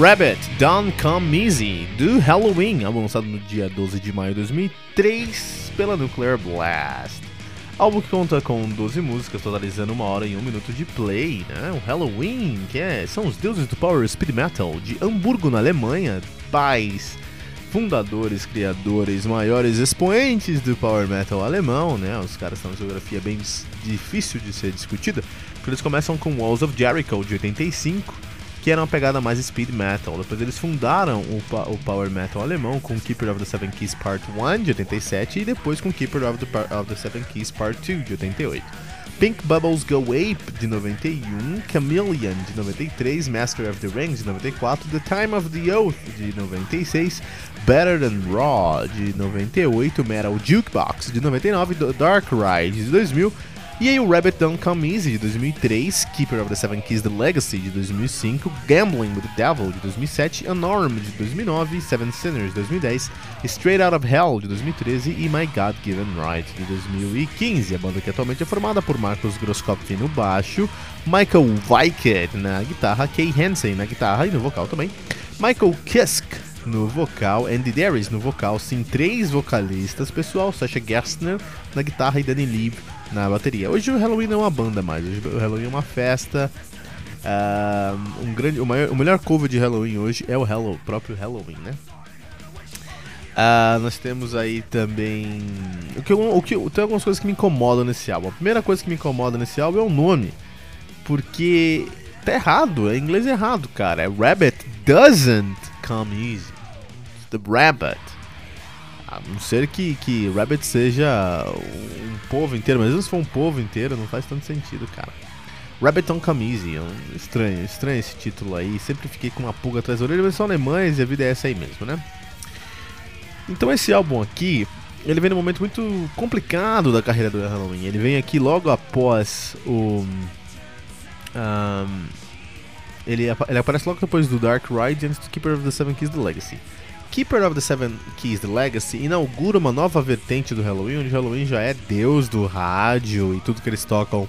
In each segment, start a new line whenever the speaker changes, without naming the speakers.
Rabbit Don't Come Easy do Halloween, álbum lançado no dia 12 de maio de 2003 pela Nuclear Blast. Álbum que conta com 12 músicas, totalizando uma hora e um minuto de play, né? O Halloween, que é, são os deuses do Power Speed Metal de Hamburgo, na Alemanha, pais, fundadores, criadores, maiores expoentes do Power Metal alemão, né? Os caras têm uma geografia bem difícil de ser discutida, porque eles começam com Walls of Jericho de 85 que era uma pegada mais speed metal. Depois eles fundaram o, o power metal alemão com Keeper of the Seven Keys Part 1 de 87 e depois com Keeper of the, of the Seven Keys Part 2 de 88. Pink Bubbles Go Ape de 91, Chameleon de 93, Master of the Rings de 94, The Time of the Oath de 96, Better Than Raw de 98, Metal Jukebox de 99, Dark Ride de 2000 e aí o Rabbit Don't Come Easy de 2003, Keeper of the Seven Keys The Legacy de 2005, Gambling with the Devil de 2007, Unarmed de 2009, Seven Sinners de 2010, Straight Out of Hell de 2013 e My God Given Right de 2015. A banda que atualmente é formada por Marcos Groskopf no baixo, Michael Weickert na guitarra, Kay Hansen na guitarra e no vocal também, Michael Kisk no vocal, Andy Darius no vocal, sim, três vocalistas, pessoal, Sasha Gerstner na guitarra e Danny Lee na bateria. Hoje o Halloween não é uma banda mais, hoje o Halloween é uma festa. Uh, um grande, o, maior, o melhor cover de Halloween hoje é o Hello, próprio Halloween, né? Uh, nós temos aí também. O que, o que, tem algumas coisas que me incomodam nesse álbum. A primeira coisa que me incomoda nesse álbum é o nome. Porque tá errado, é inglês errado, cara. É Rabbit doesn't come easy. The rabbit. A não ser que, que Rabbit seja um povo inteiro, mas mesmo se for um povo inteiro, não faz tanto sentido, cara. Rabbit on Camisi, é um estranho, estranho esse título aí. Sempre fiquei com uma pulga atrás da orelha, mas são alemães e a vida é essa aí mesmo, né? Então esse álbum aqui, ele vem num momento muito complicado da carreira do Halloween. Ele vem aqui logo após o. Um, ele, ele aparece logo depois do Dark Ride antes do Keeper of the Seven Keys The Legacy. Keeper of the Seven Keys The Legacy inaugura uma nova vertente do Halloween, onde Halloween já é deus do rádio e tudo que eles tocam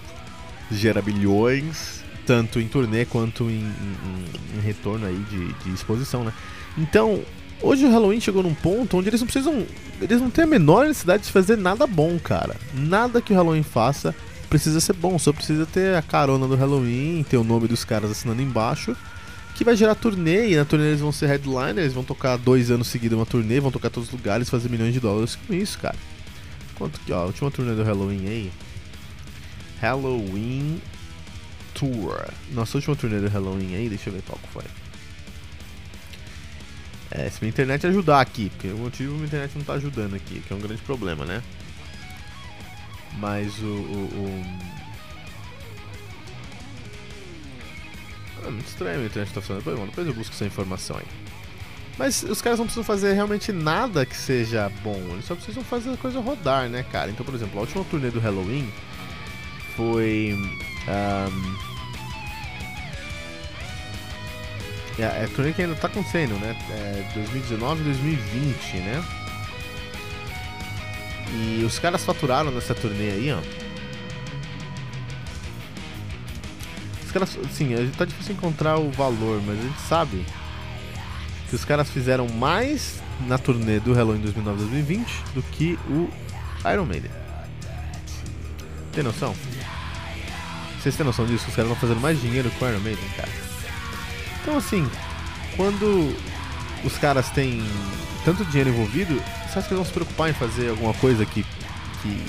gera bilhões, tanto em turnê quanto em, em, em retorno aí de, de, exposição, né? Então, Hoje o Halloween chegou num ponto onde eles não precisam. Eles não têm a menor necessidade de fazer nada bom, cara. Nada que o Halloween faça precisa ser bom, só precisa ter a carona do Halloween, ter o nome dos caras assinando embaixo, que vai gerar turnê, e na turnê eles vão ser headliners, vão tocar dois anos seguidos uma turnê, vão tocar todos os lugares, fazer milhões de dólares com isso, cara. Quanto que, ó, a última turnê do Halloween aí. Halloween Tour. Nossa última turnê do Halloween aí, deixa eu ver qual que foi. É, se minha internet ajudar aqui, porque o motivo minha internet não tá ajudando aqui, que é um grande problema, né? Mas o. o, o... Ah, muito estranho a internet tá funcionando. Bom, depois eu busco essa informação aí. Mas os caras não precisam fazer realmente nada que seja bom, eles só precisam fazer a coisa rodar, né, cara? Então, por exemplo, a última turnê do Halloween foi. Um, É, é turnê que ainda tá acontecendo, né? É 2019 e 2020, né? E os caras faturaram nessa turnê aí, ó. Caras, sim, tá difícil encontrar o valor, mas a gente sabe que os caras fizeram mais na turnê do Halloween 2009 2020 do que o Iron Maiden. Tem noção? Vocês têm noção disso? Os caras estão fazendo mais dinheiro com o Iron Maiden, cara. Então, assim, quando os caras têm tanto dinheiro envolvido, você acha que eles vão se preocupar em fazer alguma coisa que, que,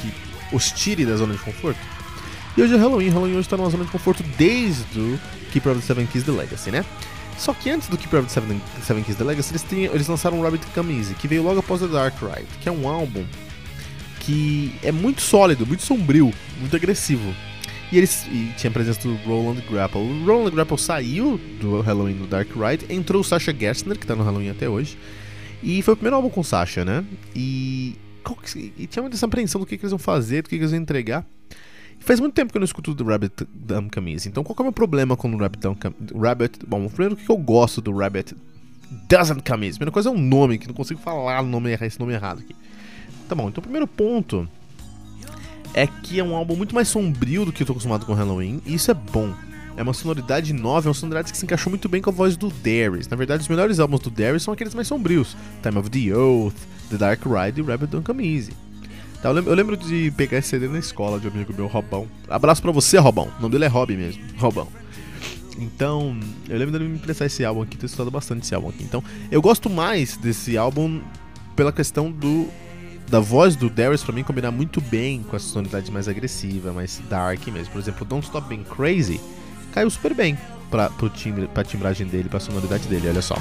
que os tire da zona de conforto? E hoje é Halloween, Halloween hoje está numa zona de conforto desde o Keeper of the Seven Keys The Legacy, né? Só que antes do Keeper of the Seven, Seven Keys The Legacy, eles, tinham, eles lançaram o Rabbit Come Easy, que veio logo após The Dark Ride, que é um álbum que é muito sólido, muito sombrio, muito agressivo. E eles e tinha a presença do Roland Grapple. O Roland Grapple saiu do Halloween do Dark Ride, entrou o Sasha Gerstner, que tá no Halloween até hoje. E foi o primeiro álbum com Sasha, né? E, e tinha muita apreensão do que, que, eles vão fazer, do que, que eles vão entregar. Faz muito tempo que eu não escuto do Rabbit Dumb Camise. Então qual é o meu problema com o Rabbit Dumb Rabbit. Bom, primeiro que eu gosto do Rabbit Doesn't Camise. A primeira coisa é um nome, que não consigo falar o nome, esse nome errado aqui. Tá bom, então o primeiro ponto é que é um álbum muito mais sombrio do que eu tô acostumado com Halloween, e isso é bom. É uma sonoridade nova, é uma sonoridade que se encaixou muito bem com a voz do Darius. Na verdade, os melhores álbuns do Darius são aqueles mais sombrios: Time of the Oath, The Dark Ride e Rabbit Don't Come Easy. Tá, eu, lembro, eu, lembro, de pegar esse CD na escola de um amigo meu, Robão. Abraço pra você, Robão. O nome dele é Rob mesmo, Robão. Então, eu lembro dele me emprestar esse álbum aqui, ter estudado bastante esse álbum aqui. Então, eu gosto mais desse álbum pela questão do da voz do Darius pra mim combinar muito bem com a sonoridade mais agressiva, mais dark mesmo. Por exemplo, Don't Stop Being Crazy caiu super bem pra, pro timbre, pra timbragem dele, pra sonoridade dele, olha só.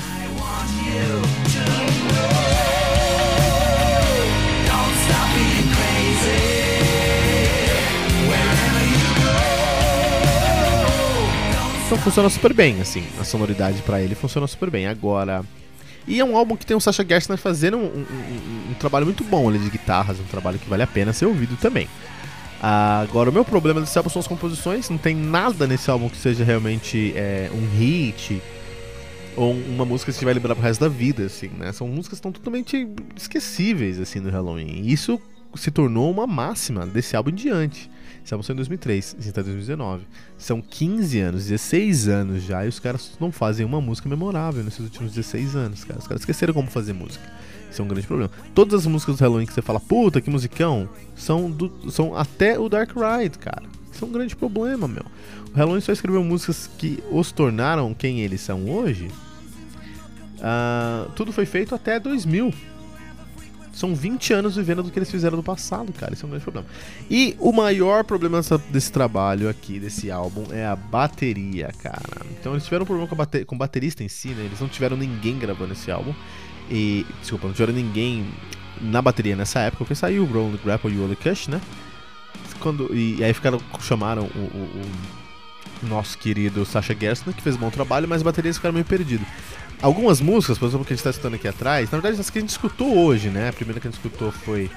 Então funciona super bem, assim, a sonoridade para ele funciona super bem. Agora, e é um álbum que tem o Sasha Gerstner fazendo um, um, um, trabalho muito bom ali de guitarras, um trabalho que vale a pena ser ouvido também. agora, o meu problema desse álbum são as composições, não tem nada nesse álbum que seja realmente é, um hit ou uma música que você vai lembrar pro resto da vida, assim, né? São músicas que estão totalmente esquecíveis, assim, no Halloween. E isso se tornou uma máxima desse álbum em diante. Esse álbum saiu em 2003, esse tá em 2019. São 15 anos, 16 anos já, e os caras não fazem uma música memorável nesses últimos 16 anos, cara. Os caras esqueceram como fazer música. Isso é um grande problema. Todas as músicas do Halloween que você fala, puta, que musicão, são, do, são até o Dark Ride, cara. Isso é um grande problema, meu. O Halloween só escreveu músicas que os tornaram quem eles são hoje. Uh, tudo foi feito até 2000. São 20 anos vivendo do que eles fizeram no passado, cara. Isso é um grande problema. E o maior problema dessa, desse trabalho aqui, desse álbum, é a bateria, cara. Então eles tiveram um problema com, bate, com o baterista em si, né? Eles não tiveram ninguém gravando esse álbum. E. Desculpa, não tiveram ninguém na bateria nessa época, porque saiu o Roland Grapple e o Oli Cush, né? Quando, e, e, aí ficaram, chamaram o, o, o nosso querido Sasha Gerstner, que fez um bom trabalho, mas as baterias ficaram meio perdidas. Algumas músicas, por exemplo, que a gente está escutando aqui atrás, na verdade, as que a gente escutou hoje, né? A primeira que a gente escutou foi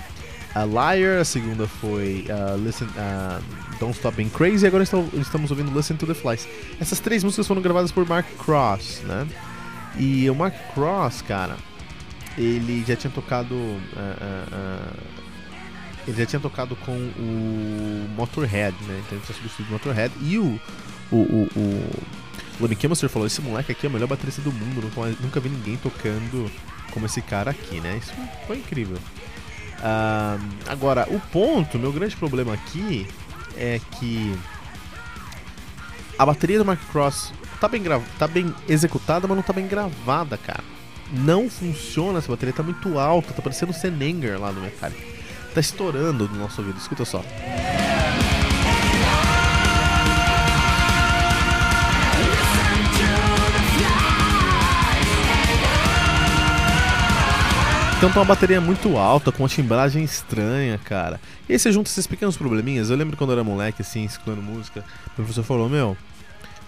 a Liar, a segunda foi uh, Listen, uh, Don't Stop Being Crazy, e agora estamos ouvindo Listen to the Flies. Essas três músicas foram gravadas por Mark Cross, né? E o Mark Cross, cara, ele já tinha tocado. Uh, ele já tinha tocado com o Motorhead, né? Então ele tinha substituído o Motorhead e o, o, o, o Lemmy Kilmister falou: esse moleque aqui é o melhor baterista do mundo, nunca, nunca vi ninguém tocando como esse cara aqui, né? Isso foi incrível. Uh, agora, o ponto, meu grande problema aqui é que a bateria do Mark Cross tá bem, tá bem executada, mas não tá bem gravada, cara. Não funciona essa bateria, tá muito alta, tá parecendo o Senenger lá no Metallica. Tá estourando no nosso ouvido, escuta só. Tá uma bateria muito alta, com uma timbragem estranha, cara. E aí você junta esses pequenos probleminhas. Eu lembro quando eu era moleque, assim, escutando música, o professor falou, meu,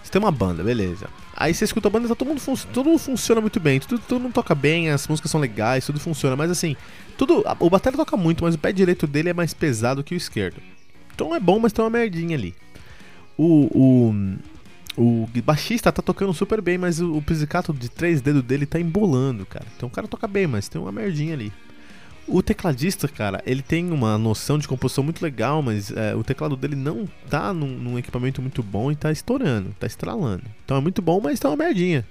você tem uma banda, beleza. Aí você escuta a banda, tá, todo, mundo todo mundo funciona muito bem, tudo, todo mundo toca bem, as músicas são legais, tudo funciona, mas assim, tudo. O bateria toca muito, mas o pé direito dele é mais pesado que o esquerdo. Então é bom, mas tem uma merdinha ali. O, o, o baixista tá tocando super bem, mas o, pizzicato de três dedos dele tá embolando, cara. Então o cara toca bem, mas tem uma merdinha ali. O tecladista, cara, ele tem uma noção de composição muito legal, mas é, o teclado dele não tá num, num, equipamento muito bom e tá estourando, tá estralando. Então é muito bom, mas tá uma merdinha.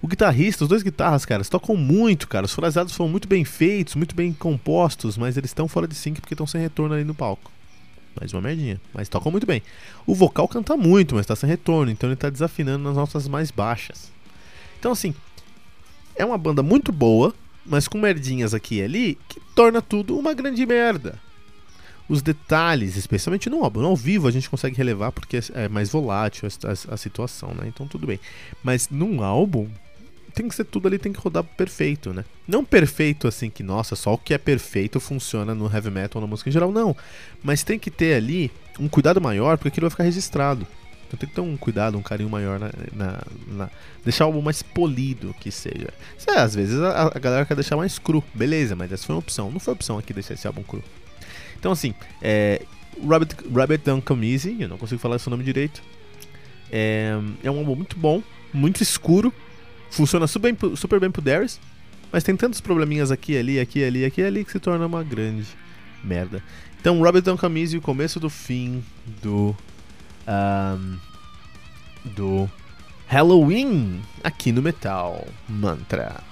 O guitarrista, os dois guitarras, cara, tocam muito, cara. Os fraseados foram muito bem feitos, muito bem compostos, mas eles estão fora de sync porque estão sem retorno ali no palco. Mais uma merdinha. Mas tocam muito bem. O vocal canta muito, mas tá sem retorno. Então ele tá desafinando nas notas mais baixas. Então, assim, é uma banda muito boa, mas com merdinhas aqui e ali, que torna tudo uma grande merda. Os detalhes, especialmente no álbum. Ao vivo a gente consegue relevar porque é mais volátil a, a, a situação, né? Então tudo bem. Mas num álbum, tem que ser tudo ali, tem que rodar perfeito, né? Não perfeito assim que, nossa, só o que é perfeito funciona no heavy metal ou na música em geral, não. Mas tem que ter ali um cuidado maior, porque aquilo vai ficar registrado. Então tem que ter um cuidado, um carinho maior na. na, na deixar o álbum mais polido que seja. É, às vezes a, a, galera quer deixar mais cru, beleza, mas essa foi uma opção. Não foi opção aqui deixar esse álbum cru. Então assim, é. Rabbit, Rabbit Easy, eu não consigo falar esse nome direito. É, é um álbum muito bom, muito escuro, funciona super bem, super bem pro Darius, mas tem tantos probleminhas aqui, ali, aqui, ali, aqui, ali que se torna uma grande merda. Então, Robert Down Camise, o começo do fim do. Um, do Halloween aqui no Metal Mantra.